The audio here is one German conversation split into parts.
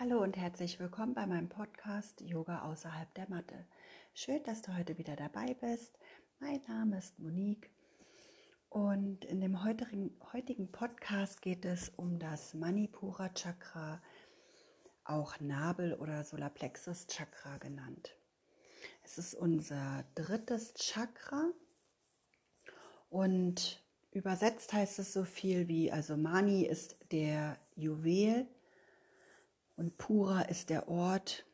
Hallo und herzlich willkommen bei meinem Podcast Yoga außerhalb der Matte. Schön, dass du heute wieder dabei bist. Mein Name ist Monique und in dem heutigen, heutigen Podcast geht es um das Manipura Chakra, auch Nabel oder Solarplexus Chakra genannt. Es ist unser drittes Chakra und übersetzt heißt es so viel wie, also Mani ist der Juwel und Pura ist der Ort.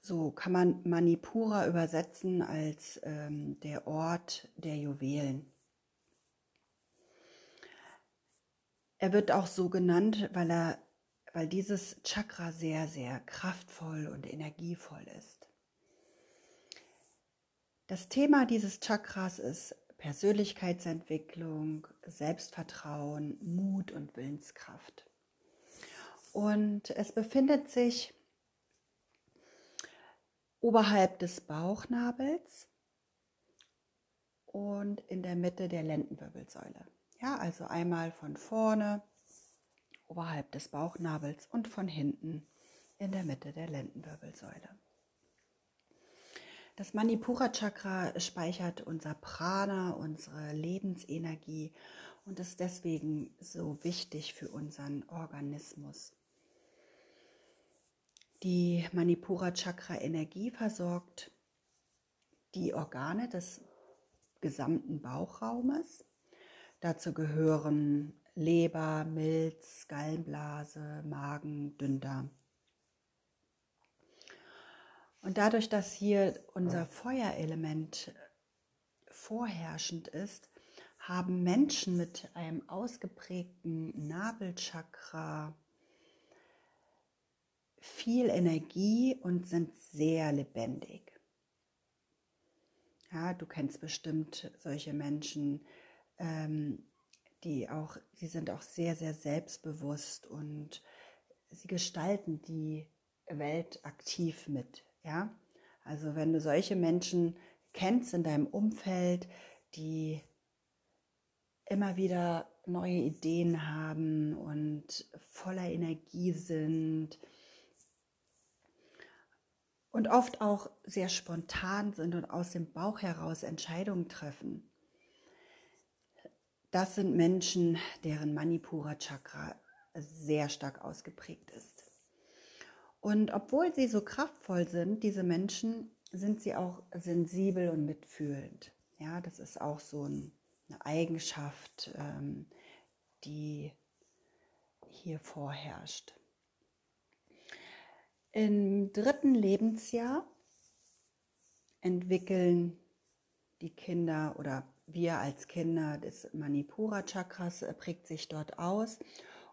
So kann man Manipura übersetzen als ähm, der Ort der Juwelen. Er wird auch so genannt, weil er, weil dieses Chakra sehr, sehr kraftvoll und energievoll ist. Das Thema dieses Chakras ist Persönlichkeitsentwicklung, Selbstvertrauen, Mut und Willenskraft. Und es befindet sich oberhalb des Bauchnabels und in der Mitte der Lendenwirbelsäule. Ja, also einmal von vorne oberhalb des Bauchnabels und von hinten in der Mitte der Lendenwirbelsäule. Das Manipura Chakra speichert unser Prana, unsere Lebensenergie und ist deswegen so wichtig für unseren Organismus. Die Manipura Chakra Energie versorgt die Organe des gesamten Bauchraumes. Dazu gehören Leber, Milz, Gallenblase, Magen, Dünndarm. Und dadurch, dass hier unser Feuerelement vorherrschend ist, haben Menschen mit einem ausgeprägten Nabelchakra viel Energie und sind sehr lebendig. Ja, du kennst bestimmt solche Menschen, ähm, die auch, sie sind auch sehr, sehr selbstbewusst und sie gestalten die Welt aktiv mit. Ja, also wenn du solche Menschen kennst in deinem Umfeld, die immer wieder neue Ideen haben und voller Energie sind, und oft auch sehr spontan sind und aus dem Bauch heraus Entscheidungen treffen. Das sind Menschen, deren Manipura Chakra sehr stark ausgeprägt ist. Und obwohl sie so kraftvoll sind, diese Menschen, sind sie auch sensibel und mitfühlend. Ja, das ist auch so eine Eigenschaft, ähm, die hier vorherrscht. Im dritten Lebensjahr entwickeln die Kinder oder wir als Kinder des Manipura Chakras äh, prägt sich dort aus.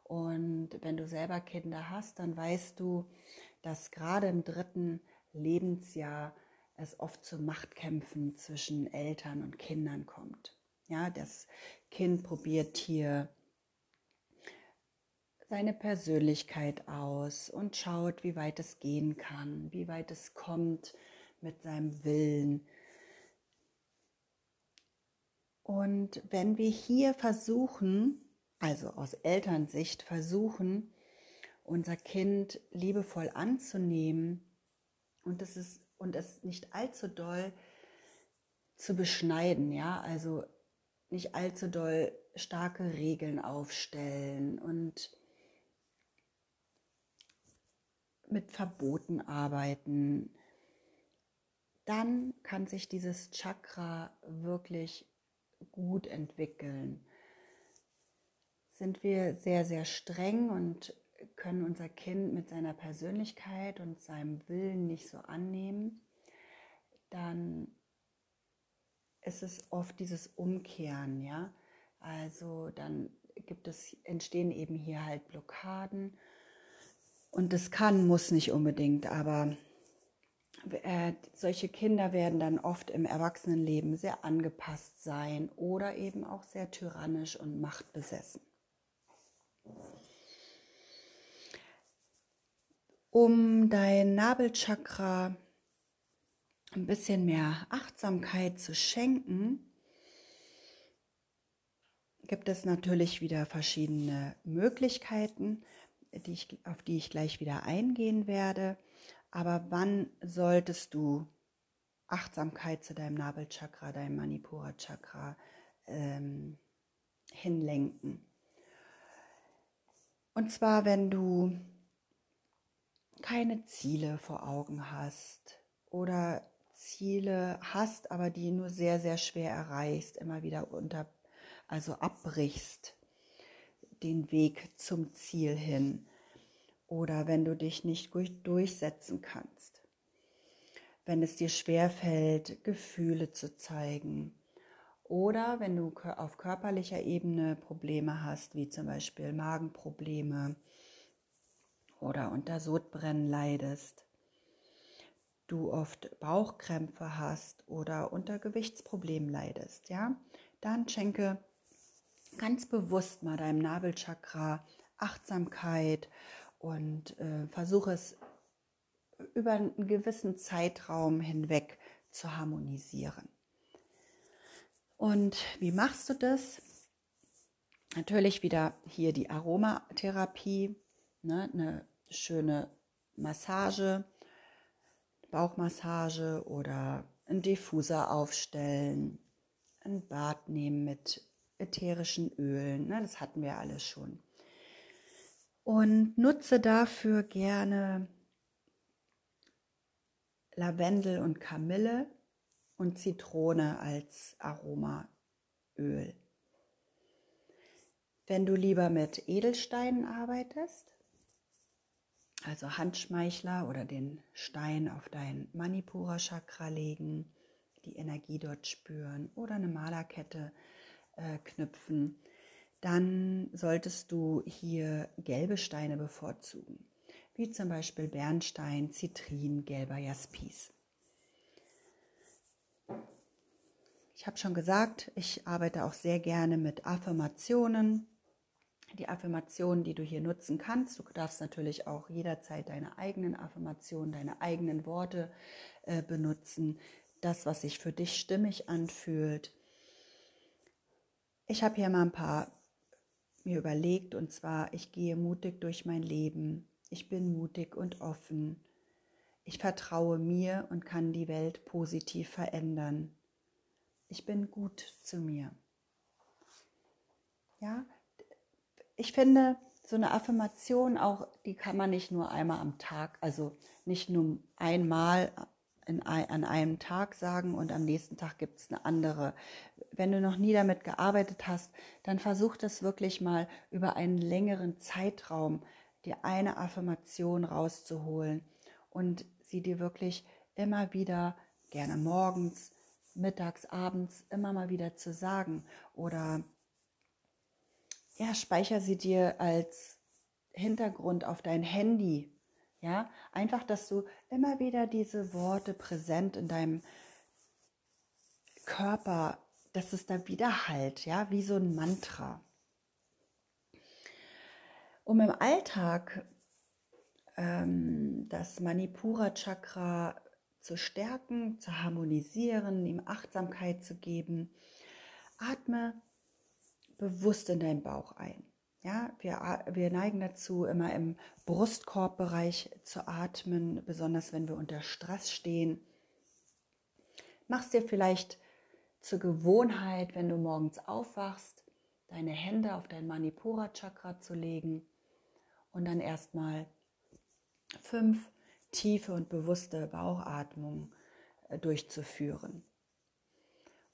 Und wenn du selber Kinder hast, dann weißt du, dass gerade im dritten Lebensjahr es oft zu Machtkämpfen zwischen Eltern und Kindern kommt. Ja, das Kind probiert hier seine Persönlichkeit aus und schaut, wie weit es gehen kann, wie weit es kommt mit seinem Willen. Und wenn wir hier versuchen, also aus Elternsicht versuchen, unser Kind liebevoll anzunehmen und es ist und es nicht allzu doll zu beschneiden, ja, also nicht allzu doll starke Regeln aufstellen und mit Verboten arbeiten, dann kann sich dieses Chakra wirklich gut entwickeln. Sind wir sehr, sehr streng und können unser Kind mit seiner Persönlichkeit und seinem Willen nicht so annehmen, dann ist es oft dieses Umkehren, ja. Also dann gibt es, entstehen eben hier halt Blockaden und das kann, muss nicht unbedingt, aber äh, solche Kinder werden dann oft im Erwachsenenleben sehr angepasst sein oder eben auch sehr tyrannisch und machtbesessen. Um dein Nabelchakra ein bisschen mehr Achtsamkeit zu schenken, gibt es natürlich wieder verschiedene Möglichkeiten die ich, auf die ich gleich wieder eingehen werde. Aber wann solltest du Achtsamkeit zu deinem Nabelchakra, deinem Manipura-Chakra ähm, hinlenken? Und zwar, wenn du keine Ziele vor Augen hast oder Ziele hast, aber die nur sehr, sehr schwer erreichst, immer wieder unter, also abbrichst den Weg zum Ziel hin oder wenn du dich nicht durchsetzen kannst, wenn es dir schwer fällt, Gefühle zu zeigen oder wenn du auf körperlicher Ebene Probleme hast, wie zum Beispiel Magenprobleme oder unter Sodbrennen leidest, du oft Bauchkrämpfe hast oder unter Gewichtsproblemen leidest, ja, dann schenke ganz bewusst mal deinem Nabelchakra Achtsamkeit und äh, versuche es über einen gewissen Zeitraum hinweg zu harmonisieren. Und wie machst du das? Natürlich wieder hier die Aromatherapie, ne, eine schöne Massage, Bauchmassage oder einen Diffuser aufstellen, ein Bad nehmen mit ätherischen Ölen, ne, das hatten wir alles schon. Und nutze dafür gerne Lavendel und Kamille und Zitrone als Aromaöl. Wenn du lieber mit Edelsteinen arbeitest, also Handschmeichler oder den Stein auf dein Manipura Chakra legen, die Energie dort spüren oder eine Malerkette äh, knüpfen, dann solltest du hier gelbe Steine bevorzugen, wie zum Beispiel Bernstein, Zitrin, gelber Jaspis. Ich habe schon gesagt, ich arbeite auch sehr gerne mit Affirmationen. Die Affirmationen, die du hier nutzen kannst, du darfst natürlich auch jederzeit deine eigenen Affirmationen, deine eigenen Worte äh, benutzen. Das, was sich für dich stimmig anfühlt. Ich habe hier mal ein paar mir überlegt und zwar, ich gehe mutig durch mein Leben. Ich bin mutig und offen. Ich vertraue mir und kann die Welt positiv verändern. Ich bin gut zu mir. Ja, ich finde, so eine Affirmation auch, die kann man nicht nur einmal am Tag, also nicht nur einmal in, an einem Tag sagen und am nächsten Tag gibt es eine andere. Wenn du noch nie damit gearbeitet hast, dann versuch das wirklich mal über einen längeren Zeitraum, dir eine Affirmation rauszuholen und sie dir wirklich immer wieder, gerne morgens, mittags, abends, immer mal wieder zu sagen. Oder ja, speicher sie dir als Hintergrund auf dein Handy ja, einfach, dass du immer wieder diese Worte präsent in deinem Körper, dass es da wieder halt, ja, wie so ein Mantra. Um im Alltag ähm, das Manipura Chakra zu stärken, zu harmonisieren, ihm Achtsamkeit zu geben, atme bewusst in deinen Bauch ein. Ja, wir, wir neigen dazu, immer im Brustkorbbereich zu atmen, besonders wenn wir unter Stress stehen. Mach's dir vielleicht zur Gewohnheit, wenn du morgens aufwachst, deine Hände auf dein Manipura Chakra zu legen und dann erstmal fünf tiefe und bewusste Bauchatmungen äh, durchzuführen.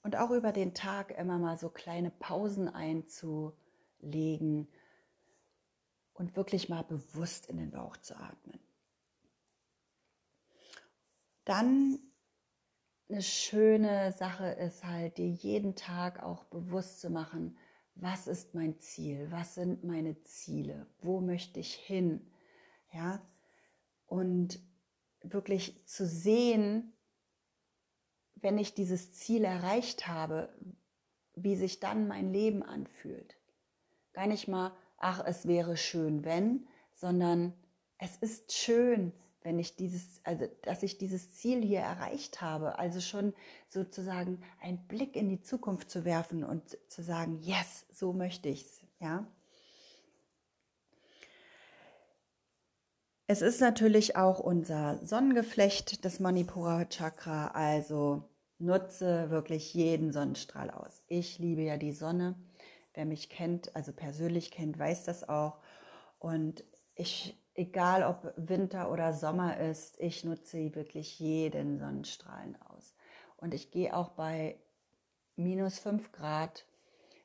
Und auch über den Tag immer mal so kleine Pausen einzulegen, und wirklich mal bewusst in den Bauch zu atmen. Dann eine schöne Sache ist halt, dir jeden Tag auch bewusst zu machen, was ist mein Ziel, was sind meine Ziele, wo möchte ich hin, ja, und wirklich zu sehen, wenn ich dieses Ziel erreicht habe, wie sich dann mein Leben anfühlt. Gar nicht mal ach, es wäre schön, wenn, sondern es ist schön, wenn ich dieses, also dass ich dieses Ziel hier erreicht habe, also schon sozusagen einen Blick in die Zukunft zu werfen und zu sagen, yes, so möchte ich's, ja. Es ist natürlich auch unser Sonnengeflecht des Manipura Chakra, also nutze wirklich jeden Sonnenstrahl aus. Ich liebe ja die Sonne. Wer mich kennt, also persönlich kennt, weiß das auch. Und ich, egal ob Winter oder Sommer ist, ich nutze wirklich jeden Sonnenstrahlen aus. Und ich gehe auch bei minus 5 Grad,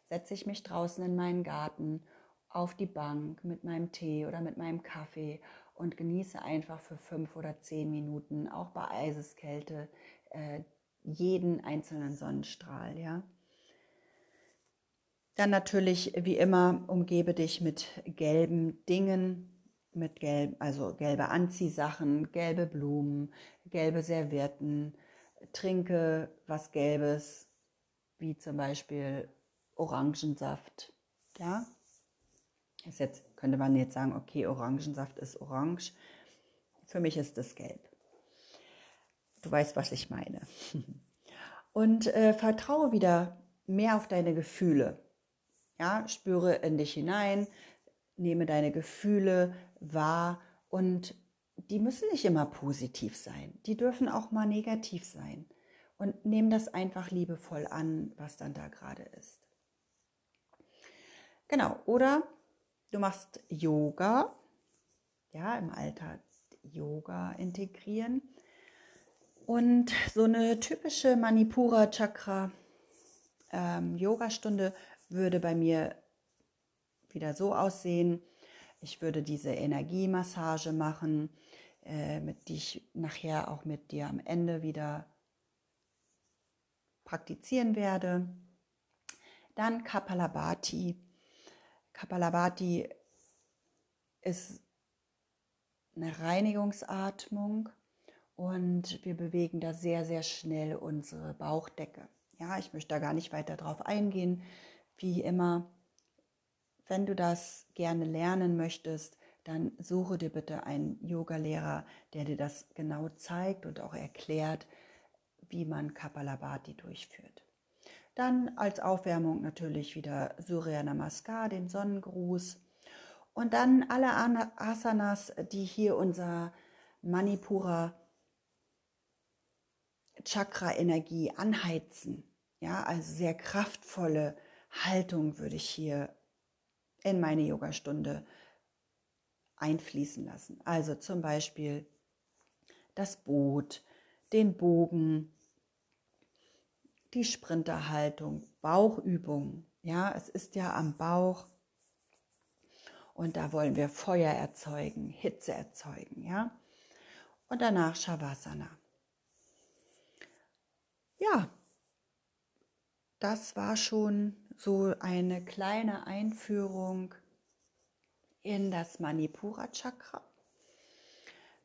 setze ich mich draußen in meinen Garten auf die Bank mit meinem Tee oder mit meinem Kaffee und genieße einfach für fünf oder zehn Minuten, auch bei Eiseskälte, äh, jeden einzelnen Sonnenstrahl. Ja? Dann natürlich, wie immer, umgebe dich mit gelben Dingen, mit gelb, also gelbe Anziehsachen, gelbe Blumen, gelbe Servietten, trinke was Gelbes, wie zum Beispiel Orangensaft. Ja, ist jetzt könnte man jetzt sagen, okay, Orangensaft ist orange. Für mich ist das gelb. Du weißt, was ich meine. Und äh, vertraue wieder mehr auf deine Gefühle. Ja, spüre in dich hinein, nehme deine Gefühle wahr und die müssen nicht immer positiv sein. Die dürfen auch mal negativ sein. Und nehme das einfach liebevoll an, was dann da gerade ist. Genau. Oder Du machst Yoga, ja, im Alltag Yoga integrieren. Und so eine typische Manipura Chakra ähm, würde bei mir wieder so aussehen. Ich würde diese Energiemassage machen, äh, mit die ich nachher auch mit dir am Ende wieder praktizieren werde. Dann Kapalabhati Kapalabhati ist eine Reinigungsatmung und wir bewegen da sehr, sehr schnell unsere Bauchdecke. Ja, ich möchte da gar nicht weiter drauf eingehen. Wie immer, wenn du das gerne lernen möchtest, dann suche dir bitte einen Yogalehrer, der dir das genau zeigt und auch erklärt, wie man Kapalabhati durchführt. Dann als Aufwärmung natürlich wieder Surya Namaskar, den Sonnengruß. Und dann alle Asanas, die hier unser Manipura Chakra-Energie anheizen. Ja, also sehr kraftvolle Haltung würde ich hier in meine Yogastunde einfließen lassen. Also zum Beispiel das Boot, den Bogen, die Sprinterhaltung, Bauchübung. Ja, es ist ja am Bauch und da wollen wir Feuer erzeugen, Hitze erzeugen, ja. Und danach Shavasana. Ja, das war schon so eine kleine Einführung in das Manipura Chakra.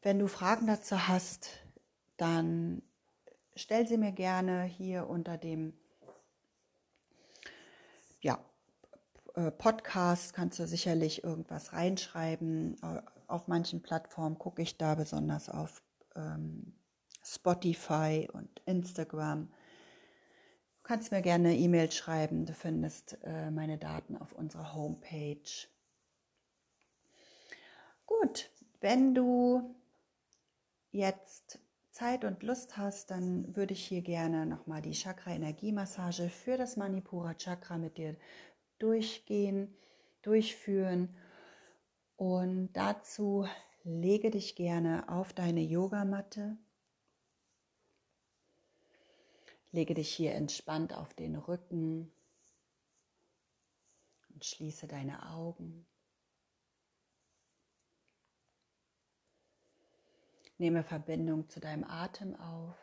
Wenn du Fragen dazu hast, dann stell sie mir gerne hier unter dem ja, äh, Podcast. Kannst du sicherlich irgendwas reinschreiben. Auf manchen Plattformen gucke ich da besonders auf ähm, Spotify und Instagram. Du kannst mir gerne eine E-Mail schreiben. Du findest äh, meine Daten auf unserer Homepage. Gut, wenn du jetzt Zeit und Lust hast, dann würde ich hier gerne nochmal die Chakra-Energiemassage für das Manipura Chakra mit dir durchgehen, durchführen. Und dazu lege dich gerne auf deine Yogamatte. Lege dich hier entspannt auf den Rücken und schließe deine Augen. Nehme Verbindung zu deinem Atem auf.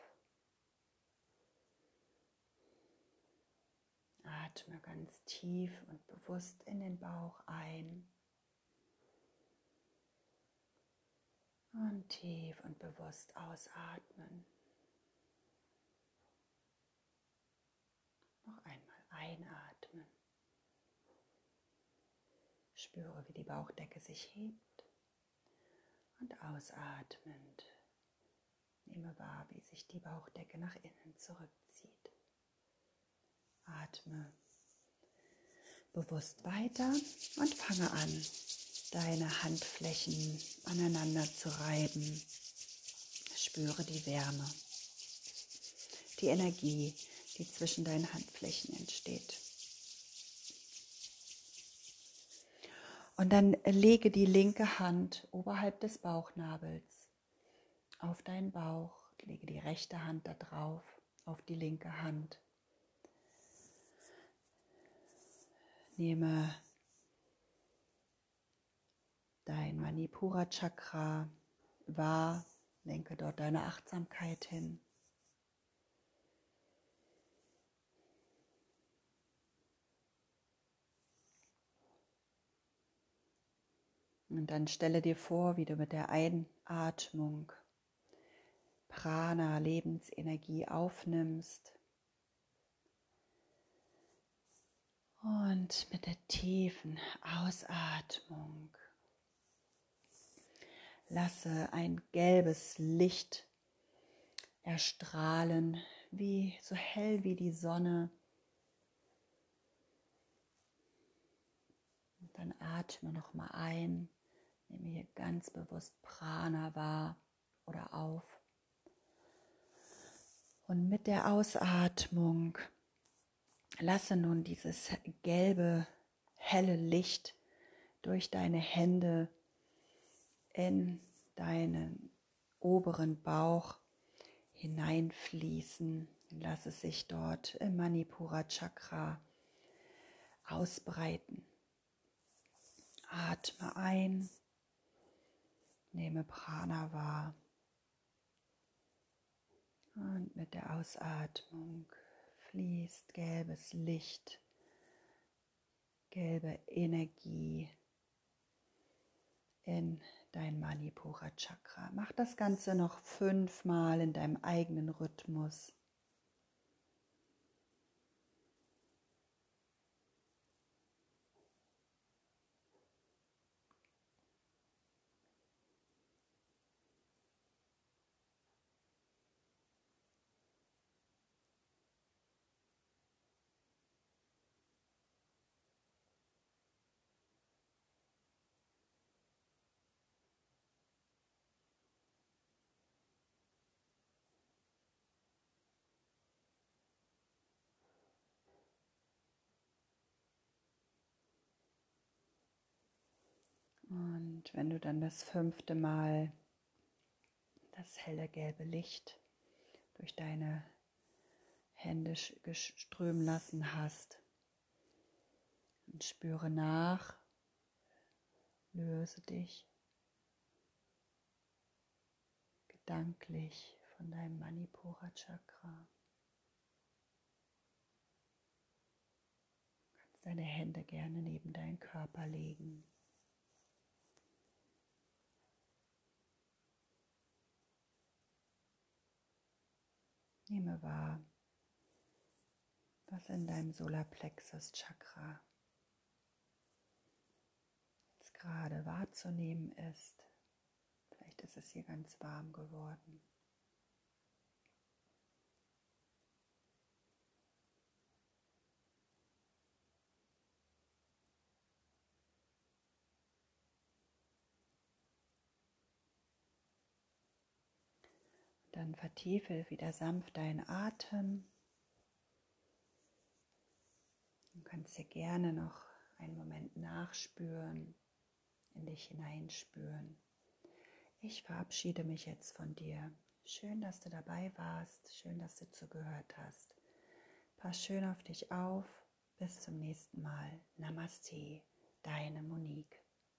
Atme ganz tief und bewusst in den Bauch ein. Und tief und bewusst ausatmen. Noch einmal einatmen. Spüre, wie die Bauchdecke sich hebt und ausatmend nehme wahr, wie sich die Bauchdecke nach innen zurückzieht. Atme bewusst weiter und fange an, deine Handflächen aneinander zu reiben. Spüre die Wärme, die Energie, die zwischen deinen Handflächen entsteht. Und dann lege die linke Hand oberhalb des Bauchnabels auf deinen Bauch, lege die rechte Hand da drauf, auf die linke Hand. Nehme dein Manipura Chakra wahr, lenke dort deine Achtsamkeit hin. Und dann stelle dir vor, wie du mit der Einatmung Prana, Lebensenergie aufnimmst. Und mit der tiefen Ausatmung lasse ein gelbes Licht erstrahlen, wie so hell wie die Sonne. Und dann atme noch mal ein. Nehme hier ganz bewusst Prana wahr oder auf. Und mit der Ausatmung lasse nun dieses gelbe, helle Licht durch deine Hände in deinen oberen Bauch hineinfließen. Lass es sich dort im Manipura Chakra ausbreiten. Atme ein Nehme Prana wahr. Und mit der Ausatmung fließt gelbes Licht, gelbe Energie in dein Manipura Chakra. Mach das Ganze noch fünfmal in deinem eigenen Rhythmus. Und wenn du dann das fünfte Mal das helle gelbe Licht durch deine Hände strömen lassen hast, und spüre nach, löse dich gedanklich von deinem Manipura Chakra. Du kannst deine Hände gerne neben deinen Körper legen. Nehme wahr, was in deinem Solarplexus Chakra jetzt gerade wahrzunehmen ist. Vielleicht ist es hier ganz warm geworden. Dann vertiefe wieder sanft deinen Atem. Du kannst dir gerne noch einen Moment nachspüren, in dich hineinspüren. Ich verabschiede mich jetzt von dir. Schön, dass du dabei warst. Schön, dass du zugehört hast. Pass schön auf dich auf. Bis zum nächsten Mal. Namaste, deine Monique.